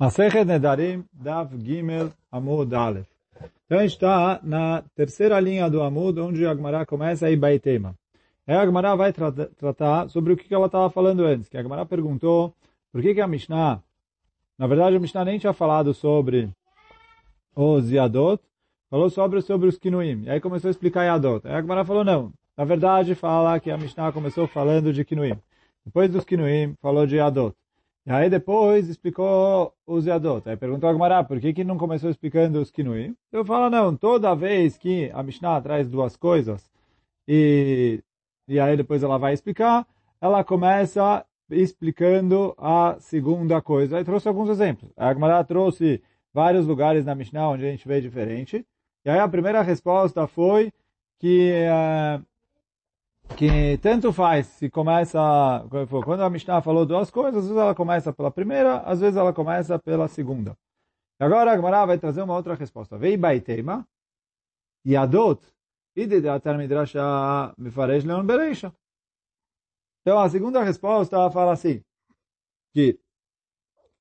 Masechet Nedarim Dav Gimel Amud Aleph. Então a gente está na terceira linha do Amud, onde a Agmará começa aí Baitema. Aí a Agmará vai tra tratar sobre o que ela estava falando antes, que a Agmará perguntou por que, que a Mishnah, na verdade a Mishnah nem tinha falado sobre os Yadot, falou sobre, sobre os Kinuim. E aí começou a explicar Yadot. Aí a Agmará falou, não, na verdade fala que a Mishnah começou falando de Kinuim. Depois dos Kinuim, falou de Yadot. E aí depois explicou os Yadot. Aí perguntou a Gemara, por que, que não começou explicando os Kinuim? Eu falo, não, toda vez que a Mishnah traz duas coisas, e, e aí depois ela vai explicar, ela começa explicando a segunda coisa. Aí trouxe alguns exemplos. A Gemara trouxe vários lugares na Mishnah onde a gente vê diferente. E aí a primeira resposta foi que uh, que tanto faz se começa, quando a Mishnah falou duas coisas, às vezes ela começa pela primeira, às vezes ela começa pela segunda. E agora a Gemara vai trazer uma outra resposta. Vei baitema, yadot, idedatar midrasha mefaresh leon bereisha. Então a segunda resposta fala assim, que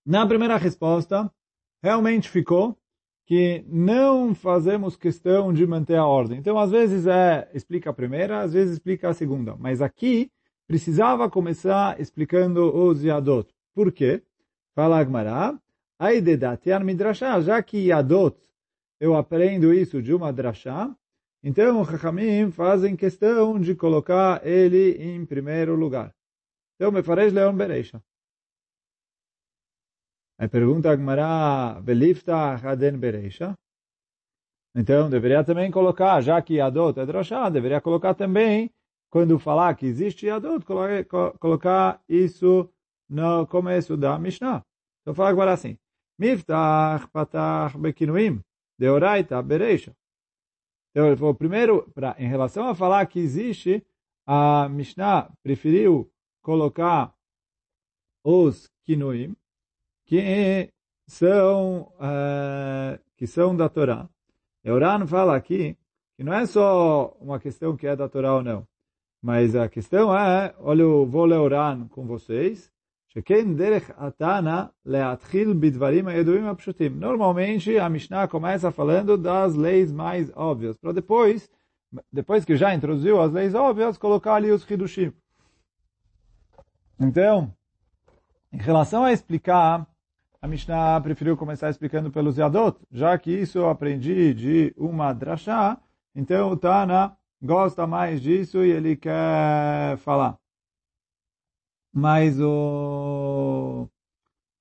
na primeira resposta, realmente ficou que não fazemos questão de manter a ordem. Então, às vezes é explica a primeira, às vezes explica a segunda. Mas aqui precisava começar explicando os Yadot. Por quê? Fala Agmará, Aidedatian Midrashah, já que Yadot eu aprendo isso de uma drashá, então os Chachamim fazem questão de colocar ele em primeiro lugar. Então, me fareis Leon Bereisha. Aí pergunta a Gemara, Velifta Haden Bereisha. Então, deveria também colocar, já que Adot é Droshá, deveria colocar também, quando falar que existe Adot, colocar isso no começo da Mishnah. Então, fala agora assim, Miftach Patach Bekinuim, Deoraita Bereisha. Então, ele falou, primeiro, pra, em relação a falar que existe, a Mishnah preferiu colocar os Kinuim, que são, uh, que são da Torá. Euran fala aqui que não é só uma questão que é da Torá ou não, mas a questão é, olha, eu vou ler Oran com vocês, Normalmente a Mishnah começa falando das leis mais óbvias, para depois, depois que já introduziu as leis óbvias, colocar ali os Hidushim. Então, em relação a explicar a Mishnah preferiu começar explicando pelos Yadot, já que isso eu aprendi de uma drashá, então o Tana gosta mais disso e ele quer falar. Mas o...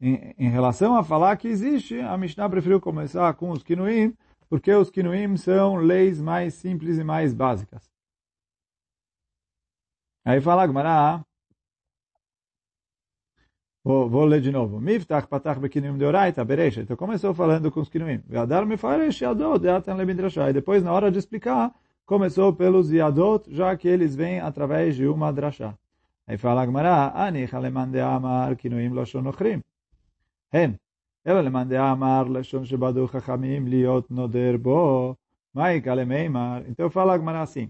em, em relação a falar que existe, a Mishnah preferiu começar com os Kinuim, porque os Kinuim são leis mais simples e mais básicas. Aí fala Gmará, Vou, vou ler de novo. Miftach patach bekinuim deoraita bereisha. Então começou falando com os kinuim. Ve'adar mefaresh yadot deatan lebidrashah. E depois, na hora de explicar, começou pelos yadot, já que eles vêm através de uma drashá. Aí fala a Gemara, ani chaleman de amar kinuim loshon ochrim. Hen. אלא למאן דאמר לשון שבדו חכמים להיות נודר בו, מהי כלמימר? Então fala a Gemara assim,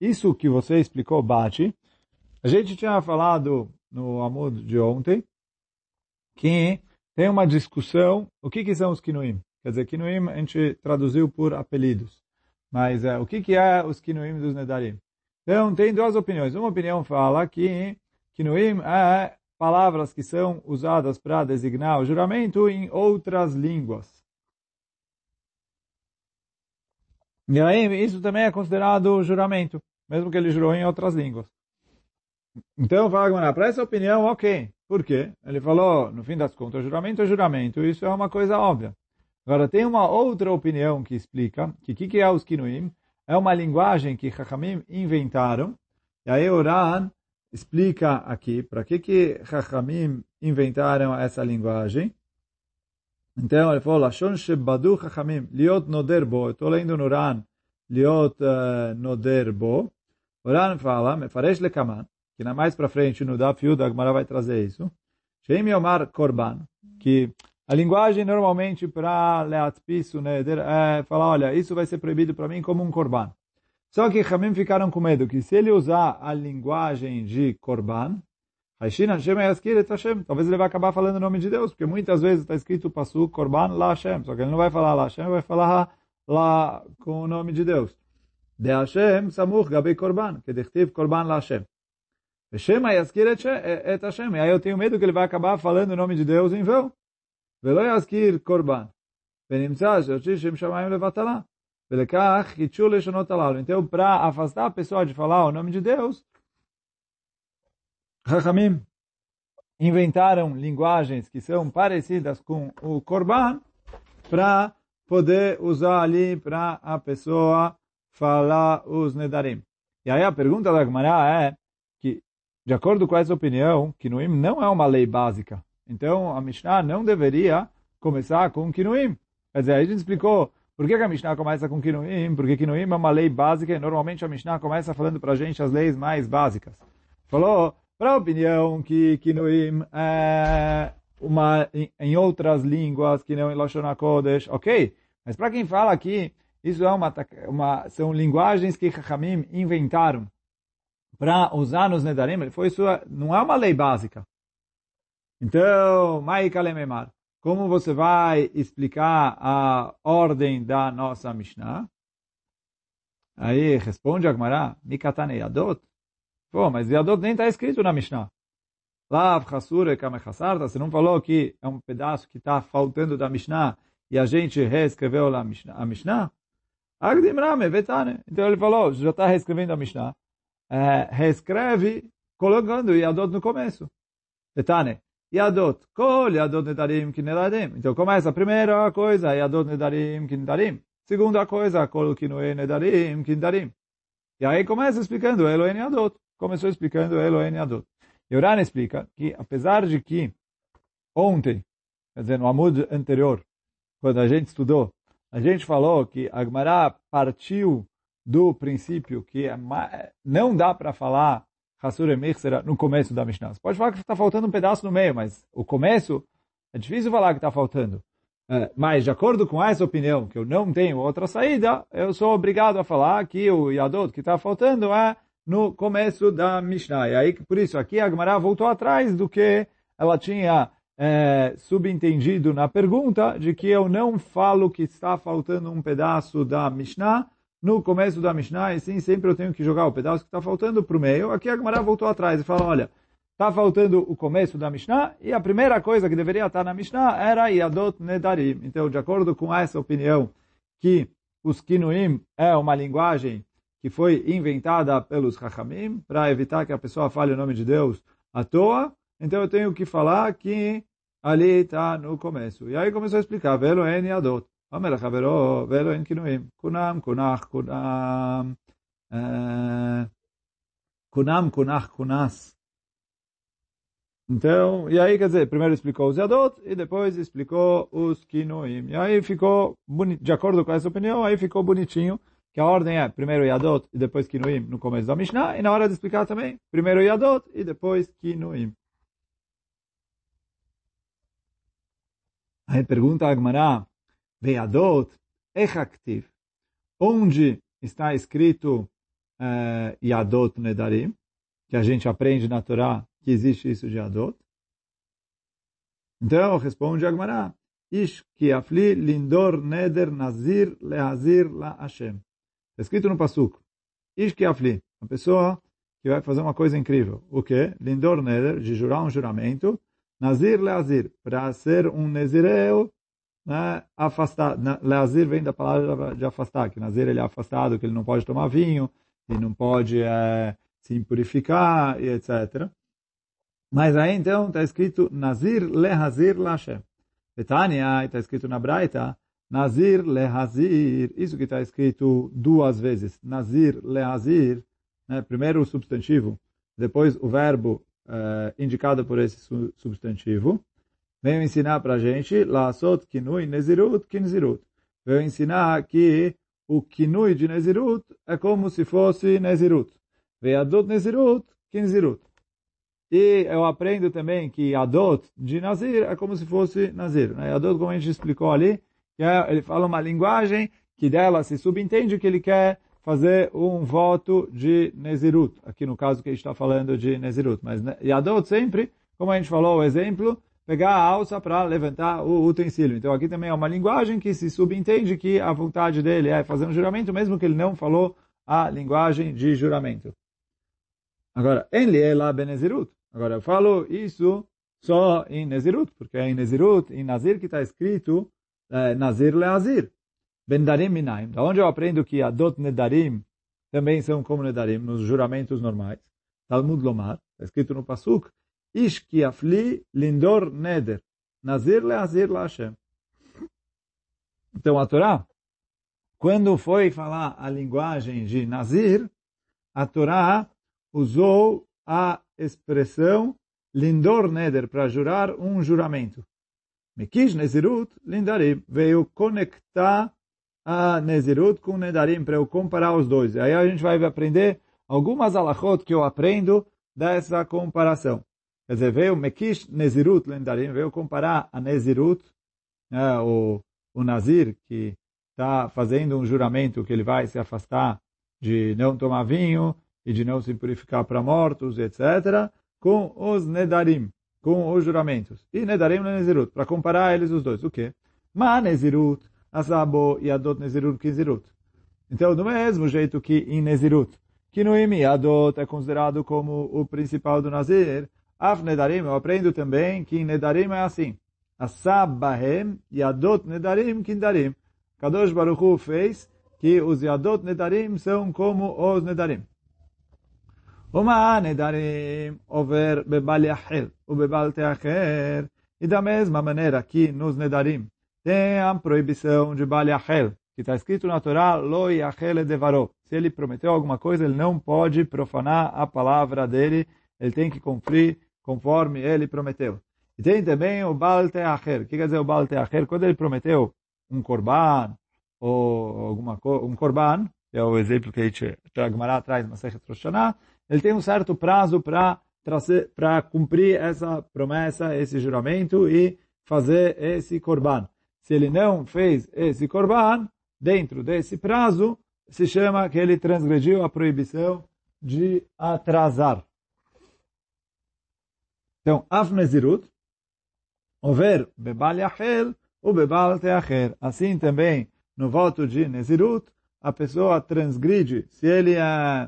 isso que você explicou bate, a gente tinha falado no Amud de ontem, que tem uma discussão, o que, que são os Kinuim? Quer dizer, Kinuim a gente traduziu por apelidos. Mas é, o que, que é os Kinuim dos Nedarim? Então, tem duas opiniões. Uma opinião fala que Kinuim é palavras que são usadas para designar o juramento em outras línguas. E aí, isso também é considerado juramento, mesmo que ele jurou em outras línguas. Então, fala para essa opinião, ok. Por quê? Ele falou, no fim das contas, juramento é juramento, isso é uma coisa óbvia. Agora, tem uma outra opinião que explica que o que, que é os Kinuim? É uma linguagem que Chachamim inventaram, e aí Oran explica aqui para que que Chachamim inventaram essa linguagem. Então, ele falou, Lashon Shebadu Chachamim, liot noder bo, estou lendo no Oran, liot uh, noder. Oran fala, mefaresh lekaman, que na mais para frente no Daf Yud, a Gemara vai trazer isso. Shem Yomar Korban, que a linguagem normalmente para Leatpisu Neder é falar, olha, isso vai ser proibido para mim como um Korban. Só que Hamim ficaram com medo que se ele usar a linguagem de Korban, Hashem Yaskir Hashem. Talvez ele vai acabar falando o nome de Deus, porque muitas vezes está escrito Pasuk Korban La Hashem. Só que ele não vai falar La Hashem, vai falar lá com o nome de Deus. De Hashem Samuch Gabei Korban, que dechtiv Korban La Hashem. Shema Aí eu tenho medo que ele vai acabar falando o nome de Deus em vão. Então, para afastar a pessoa de falar o nome de Deus, Rahamim inventaram linguagens que são parecidas com o Korban para poder usar ali para a pessoa falar os Nedarim. E aí a pergunta da Gemara é de acordo com essa opinião, Kinuim não é uma lei básica. Então, a Mishnah não deveria começar com Kinuim. Quer dizer, a gente explicou por que a Mishnah começa com Kinuim, porque Kinuim é uma lei básica e normalmente a Mishnah começa falando para a gente as leis mais básicas. Falou, para a opinião que Kinuim é uma, em, outras línguas que não em Lashon HaKodesh, ok, mas para quem fala que isso é uma, uma, são linguagens que Chachamim inventaram para usar nos Nedarim, foi isso, não é uma lei básica. Então, Mai Kalememar, como você vai explicar a ordem da nossa Mishnah? Aí responde Agmará, Mikatane Yadot. Pô, mas Yadot nem está escrito na Mishnah. Lav, Kamechasarta, você não falou que é um pedaço que está faltando da Mishnah e a gente reescreveu a Mishnah? Mishnah? Então ele falou, já está reescrevendo a Mishnah. É, reescreve colocando Yadot no começo. Betane. Yadot. Kol Yadot Nedarim Kinedarim. Então começa a primeira coisa, Yadot Nedarim Kinedarim. Segunda coisa, Kol Kinue Nedarim Kinedarim. E aí começa explicando Elohim Yadot. Começou explicando Elohim Yadot. E Urana explica que, apesar de que ontem, quer dizer, no Amud anterior, quando a gente estudou, a gente falou que Agmará partiu do princípio que é não dá para falar Hassur será no começo da Mishnah. Você pode falar que está faltando um pedaço no meio, mas o começo é difícil falar que está faltando. É, mas, de acordo com essa opinião, que eu não tenho outra saída, eu sou obrigado a falar que o Yadot que está faltando é no começo da Mishnah. E aí, por isso, aqui a Gemara voltou atrás do que ela tinha é, subentendido na pergunta, de que eu não falo que está faltando um pedaço da Mishnah, no começo da Mishnah, e sim, sempre eu tenho que jogar o pedaço que está faltando para o meio. Aqui a Gemara voltou atrás e fala, olha, está faltando o começo da Mishnah, e a primeira coisa que deveria estar na Mishnah era Yadot Nedarim. Então, de acordo com essa opinião, que os Kinuim é uma linguagem que foi inventada pelos Chachamim, para evitar que a pessoa fale o nome de Deus à toa, então eu tenho que falar que ali está no começo. E aí começou a explicar, Velo Yadot. אומר לחברו, ואלו אין כינויים. כונם, כונח, כונם, כונם, כונח, כונס. Então, e aí, quer dizer, primeiro explicou os Yadot e depois explicou os Kinoim. E aí ficou, de acordo com essa opinião, aí ficou bonitinho, que a ordem é primeiro Yadot e depois Kinoim no começo da Mishnah, e na hora de explicar também, primeiro Yadot e depois Kinoim. Aí pergunta a Agmará, Veadot, Echaktiv, onde está escrito uh, Yadot Nedarim, que a gente aprende na Torá que existe isso de Yadot. Então, responde Agmará, Ish ki afli lindor neder nazir lehazir la Hashem. Está escrito no Pasuk. Ish ki afli, uma pessoa que vai fazer uma coisa incrível. O que? Lindor neder, de jurar um juramento, nazir lehazir, para ser um nezireu né, afastar. Lazir vem da palavra de afastar, que Nazir ele é afastado, que ele não pode tomar vinho, ele não pode é, se impurificar, e etc. Mas aí então está escrito Nazir lehazir lashem. Betânia está escrito na Braita, Nazir lehazir, isso que está escrito duas vezes, Nazir lehazir, né, primeiro o substantivo, depois o verbo é, indicado por esse substantivo, veio ensinar para a gente, Lasot Kinui Nezirut Kinzirut. Veio ensinar que o Kinui de Nezirut é como se fosse Nezirut. Veio Adot Nezirut Kinzirut. E eu aprendo também que Adot de Nazir é como se fosse Nazir. Né? Adot, como a gente explicou ali, é, ele fala uma linguagem que dela se subentende que ele quer fazer um voto de Nezirut. Aqui no caso que a gente está falando de Nezirut. Mas Yadot sempre, como a gente falou o exemplo, pegar a alça para levantar o utensílio. Então aqui também é uma linguagem que se subentende que a vontade dele é fazer um juramento, mesmo que ele não falou a linguagem de juramento. Agora, ele é lá Benezirut. Agora, eu falo isso só em Nezirut, porque é em Nezirut, em Nazir, que está escrito é, Nazir Leazir. Bendarim Minaim. Da onde eu aprendo que Adot Nedarim também são como Nedarim, nos juramentos normais. Talmud Lomar, está escrito no Pasuk, Ish ki afli lindor neder. Nazir leazir la Hashem. Então a Torá, quando foi falar a linguagem de Nazir, a Torá usou a expressão lindor neder para jurar um juramento. Mekish Nezirut lindarim veio conectar a Nezirut com Nedarim para eu comparar os dois. Aí a gente vai aprender algumas alachot que eu aprendo dessa comparação. Quer dizer, veio Mekish Nezirut Lendarim, veio comparar a Nezirut, né, o, o Nazir, que está fazendo um juramento que ele vai se afastar de não tomar vinho e de não se purificar para mortos, etc., com os Nedarim, com os juramentos. E Nedarim e Nezirut, para comparar eles os dois. O quê? Ma Nezirut, Asabo e Adot Nezirut Kizirut. Então, do mesmo jeito que em Nezirut, que no Imi Adot é considerado como o principal do Nazir, Af Nedarim, eu aprendo também que Nedarim é assim. Asab Bahem Yadot Nedarim Kindarim. Kadosh Baruch Hu fez que os Yadot Nedarim são como os Nedarim. Uma Nedarim over Bebal Yachel, o Bebal Teacher. E da mesma maneira que nos Nedarim tem a proibição de Bal Yachel, que está escrito na Torá, Lo Yachel Devaro. Se ele prometeu alguma coisa, ele não pode profanar a palavra dele, ele tem que cumprir conforme ele prometeu. E tem também o Baal Teacher. O que quer dizer o Baal Teacher? Quando ele prometeu um korban, ou alguma um korban, que é o exemplo que a gente traz na Masechet Rosh ele tem um certo prazo para para cumprir essa promessa, esse juramento e fazer esse korban. Se ele não fez esse korban, dentro desse prazo, se chama que ele transgrediu a proibição de atrasar. Então, af nezirut, over bebal yachel, o bebal teacher. Assim também, no voto de nezirut, a pessoa transgride, se ele uh,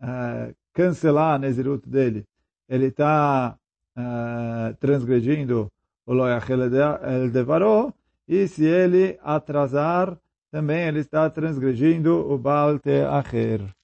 uh, cancelar a nezirut dele, ele está uh, transgredindo o loyachel el devaró, e se ele atrasar, também ele está transgredindo o Baal Teacher.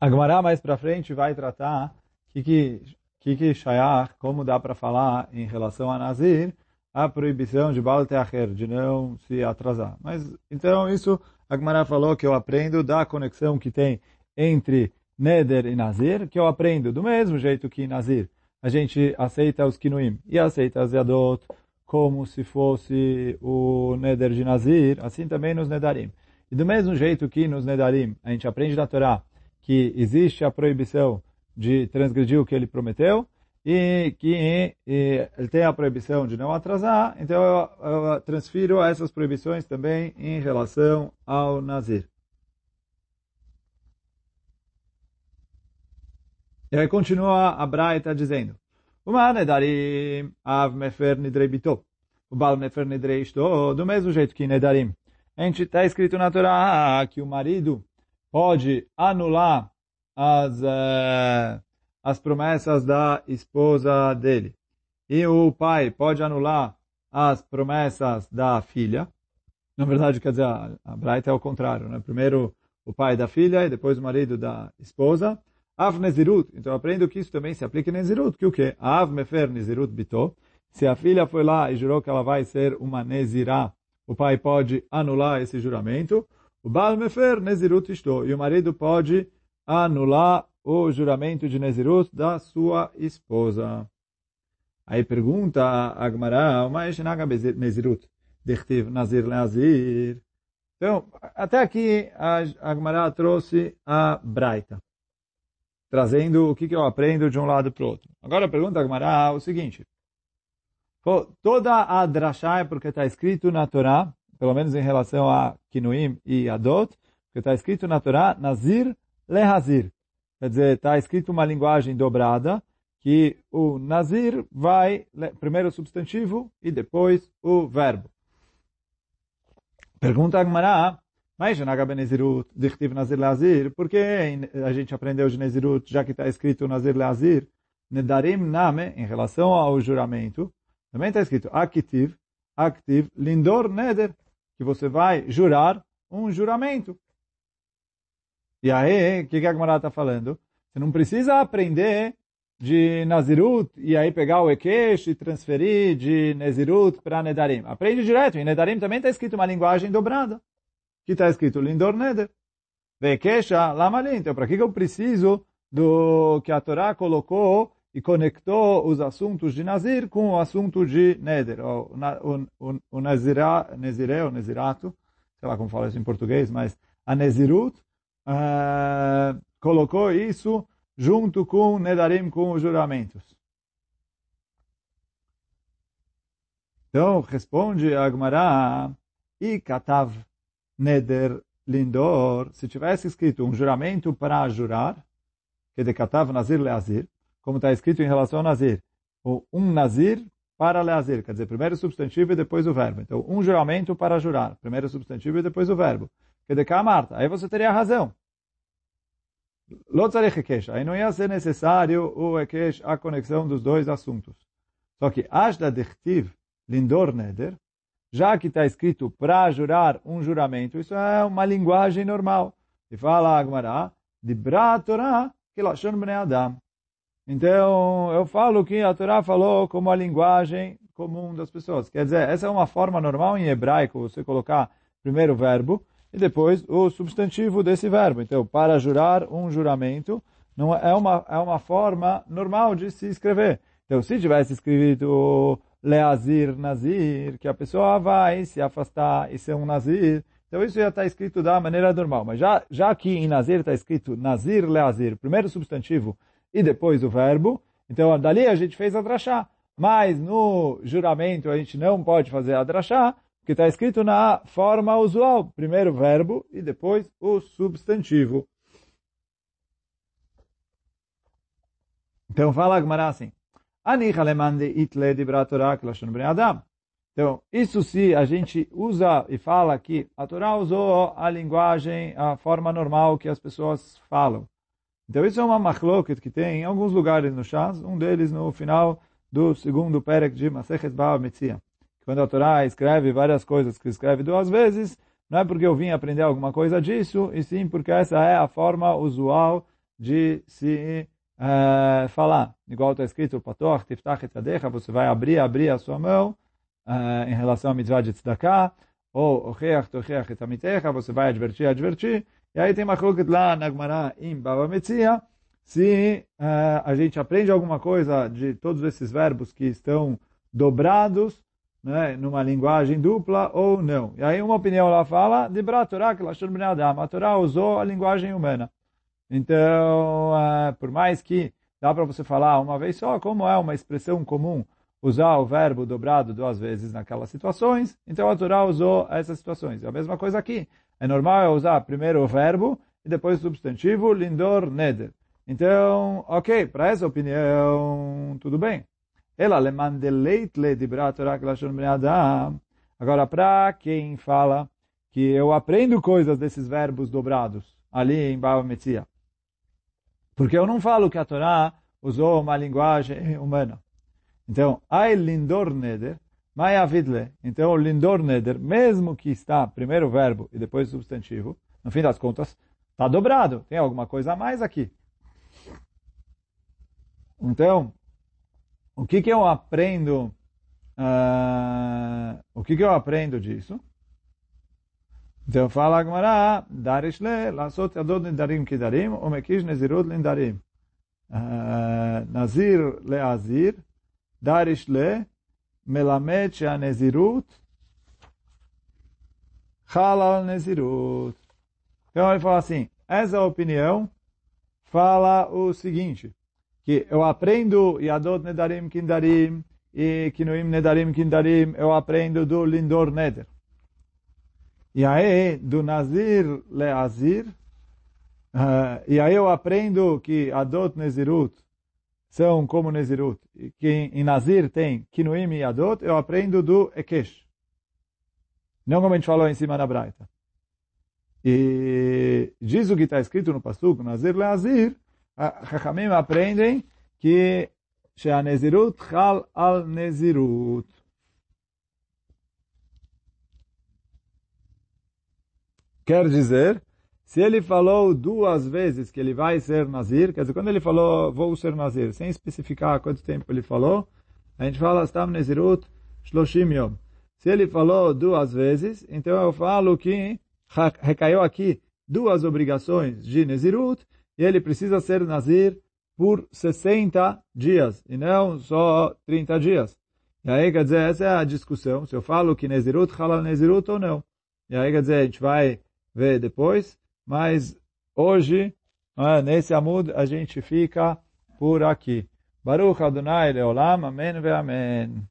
A Gemara mais para frente vai tratar que, que que shayach, como dá para falar em relação a Nazir, a proibição de Baal Teacher, de não se atrasar. Mas, então, isso, a Gemara falou que eu aprendo da conexão que tem entre Neder e Nazir, que eu aprendo do mesmo jeito que Nazir. A gente aceita os Kinuim e aceita as Yadot como se fosse o Neder de Nazir, assim também nos Nedarim. E do mesmo jeito que nos Nedarim, a gente aprende da Torá que existe a proibição de transgredir o que ele prometeu e que e ele tem a proibição de não atrasar, então eu, eu transfiro essas proibições também em relação ao Nazir. E aí continua a Braita dizendo, Uma nedarim av mefer o bal mefer do mesmo jeito que nedarim. A gente está escrito na Torá que o marido pode anular as, uh, as promessas da esposa dele. E o pai pode anular as promessas da filha. Na verdade, quer dizer, a, a é o contrário. Né? Primeiro o pai da filha e depois o marido da esposa. Av Nezirut. Então, aprendo que isso também se aplica em Nezirut. Que o quê? Av Mefer Nezirut Bito. Se a filha foi lá e jurou que ela vai ser uma Nezirá, o pai pode anular esse juramento. O Baal Mefer Nezirut Isto. E o marido pode anular o juramento de Nezirut da sua esposa. Aí pergunta a Agmará, mas Naga Nezirut, Dechtiv Nazir Leazir. Então, até aqui a Agmará trouxe a Braita, trazendo o que, eu aprendo de um lado para o outro. Agora pergunta a Agmará o seguinte, toda a drashá é porque está escrito na Torá, pelo menos em relação a Kinuim e Adot, Porque está escrito na Torá, Nazir lehazir. Quer dizer, está escrito uma linguagem dobrada, que o Nazir vai, primeiro o substantivo e depois o verbo. Pergunta a Gemara, mas Nagabe Nezirut, Dichtiv Nazir Leazir, por que a gente aprendeu de Nezirut, já que está escrito Nazir Leazir, Nedarim Name, em relação ao juramento, também está escrito Akitiv, Aktiv, Lindor Neder, que você vai jurar um juramento. E aí, o que, que a Gemara está falando? Você não precisa aprender de Nazirut e aí pegar o Ekesh e transferir de Nazirut para Nedarim. Aprende direto. Em Nedarim também está escrito uma linguagem dobrada que está escrito Lindor Neder. Vekesha Lamali. Então, para que eu preciso do que a Torá colocou e conectou os assuntos de Nazir com o assunto de Neder, o, o, o, o Nazira, Nezire, o Nezirato, sei lá como fala isso em português, mas a Nezirut uh, colocou isso junto com Nedarim, com os juramentos. Então, responde Agmará, e Katav Neder Lindor, se tivesse escrito um juramento para jurar, que decatava Nazir Leazir, como está escrito em relação ao Nazir, ou um Nazir para Leazir, quer dizer, primeiro o substantivo e depois o verbo. Então, um juramento para jurar, primeiro o substantivo e depois o verbo. Que de Marta, aí você teria razão. Aí não ia ser necessário o Ekesh, a conexão dos dois assuntos. Só que Ashda Dechtiv Lindor Neder, já que está escrito para jurar um juramento, isso é uma linguagem normal. E fala Agmará, de Torah, que Bnei Adam. Então, eu falo que a Torá falou como a linguagem comum das pessoas. Quer dizer, essa é uma forma normal em hebraico, você colocar primeiro o verbo e depois o substantivo desse verbo. Então, para jurar um juramento, não é uma, é uma forma normal de se escrever. Então, se tivesse escrito leazir, nazir, que a pessoa vai se afastar e ser um nazir. Então isso já está escrito da maneira normal. Mas já, já que em nazir está escrito nazir, leazir, primeiro o substantivo e depois o verbo, então dali a gente fez a drachá. Mas no juramento a gente não pode fazer a drachá, porque está escrito na forma usual. Primeiro o verbo e depois o substantivo. Então fala Agmará assim. Então, isso se a gente usa e fala que a Torá usou a linguagem, a forma normal que as pessoas falam. Então, isso é uma machloket que tem em alguns lugares no Shas, um deles no final do segundo Perek de Maseches Baal Metzia. Quando a Torá escreve várias coisas que escreve duas vezes, não é porque eu vim aprender alguma coisa disso, e sim porque essa é a forma usual de se uh, falar. Igual está escrito, Patoch, Tiftach et Yadecha, você vai abrir, abrir a sua mão uh, em relação à mitzvah de tzedakah, ou Ocheach, Tocheach et Amitecha, você vai advertir, advertir. E aí tem uma lá na Gemara, em Baba Metzia, se uh, a gente aprende alguma coisa de todos esses verbos que estão dobrados, né, numa linguagem dupla ou não. E aí uma opinião lá fala, de Torah, que a Torá usou a linguagem humana. Então, uh, por mais que dá para você falar uma vez só, como é uma expressão comum usar o verbo dobrado duas vezes naquelas situações, então a Torá usou essas situações. É a mesma coisa aqui. É normal usar primeiro o verbo e depois o substantivo, lindor, neder. Então, ok, para essa opinião, tudo bem. Ela le mandeleitle de Agora, para quem fala que eu aprendo coisas desses verbos dobrados ali em Baba Metzia, porque eu não falo que a Torá usou uma linguagem humana. Então, ai lindor neder, mai avidle. Então, lindor neder, mesmo que está primeiro o verbo e depois o substantivo, no fim das contas, está dobrado. Tem alguma coisa a mais aqui. Então, o que, que eu aprendo? Uh, o que, que eu aprendo disso? Então fala Darish Le, Lasot Yadod Lindarim Kidarim, mekish ah, nezirut Lindarim. Nazir Leazir, Darishle, Melamed Sheanezirut, Halal Nezirut. Então ele fala assim, essa opinião fala o seguinte, que eu aprendo Yadot Nedarim Kindarim e Kinuim Nedarim Kindarim, eu aprendo do Lindor Neder. E aí, do Nazir Leazir, uh, e aí eu aprendo que Adot Nezirut são como Nezirut, que em Nazir tem Kinuim e Adot, eu aprendo do Ekesh. Não como a gente falou em cima da Braita. E diz o que está escrito no Pasuk, Nazir Leazir, ah, Rachamim aprendem que Sheanezirut Chal Al Nezirut. Quer dizer, se ele falou duas vezes que ele vai ser Nazir, quer dizer, quando ele falou vou ser Nazir, sem especificar quanto tempo ele falou, a gente fala Stam Nezirut Shloshim Yom. Se ele falou duas vezes, então eu falo que recaiu aqui duas obrigações de Nezirut, e ele precisa ser Nazir por 60 dias, e não só 30 dias. E aí, quer dizer, essa é a discussão, se eu falo que Nezirut, Halal Nezirut ou não. E aí, quer dizer, a gente vai ver depois, mas hoje, nesse Amud, a gente fica por aqui. Baruch Adonai Leolam, Amém ve Amém.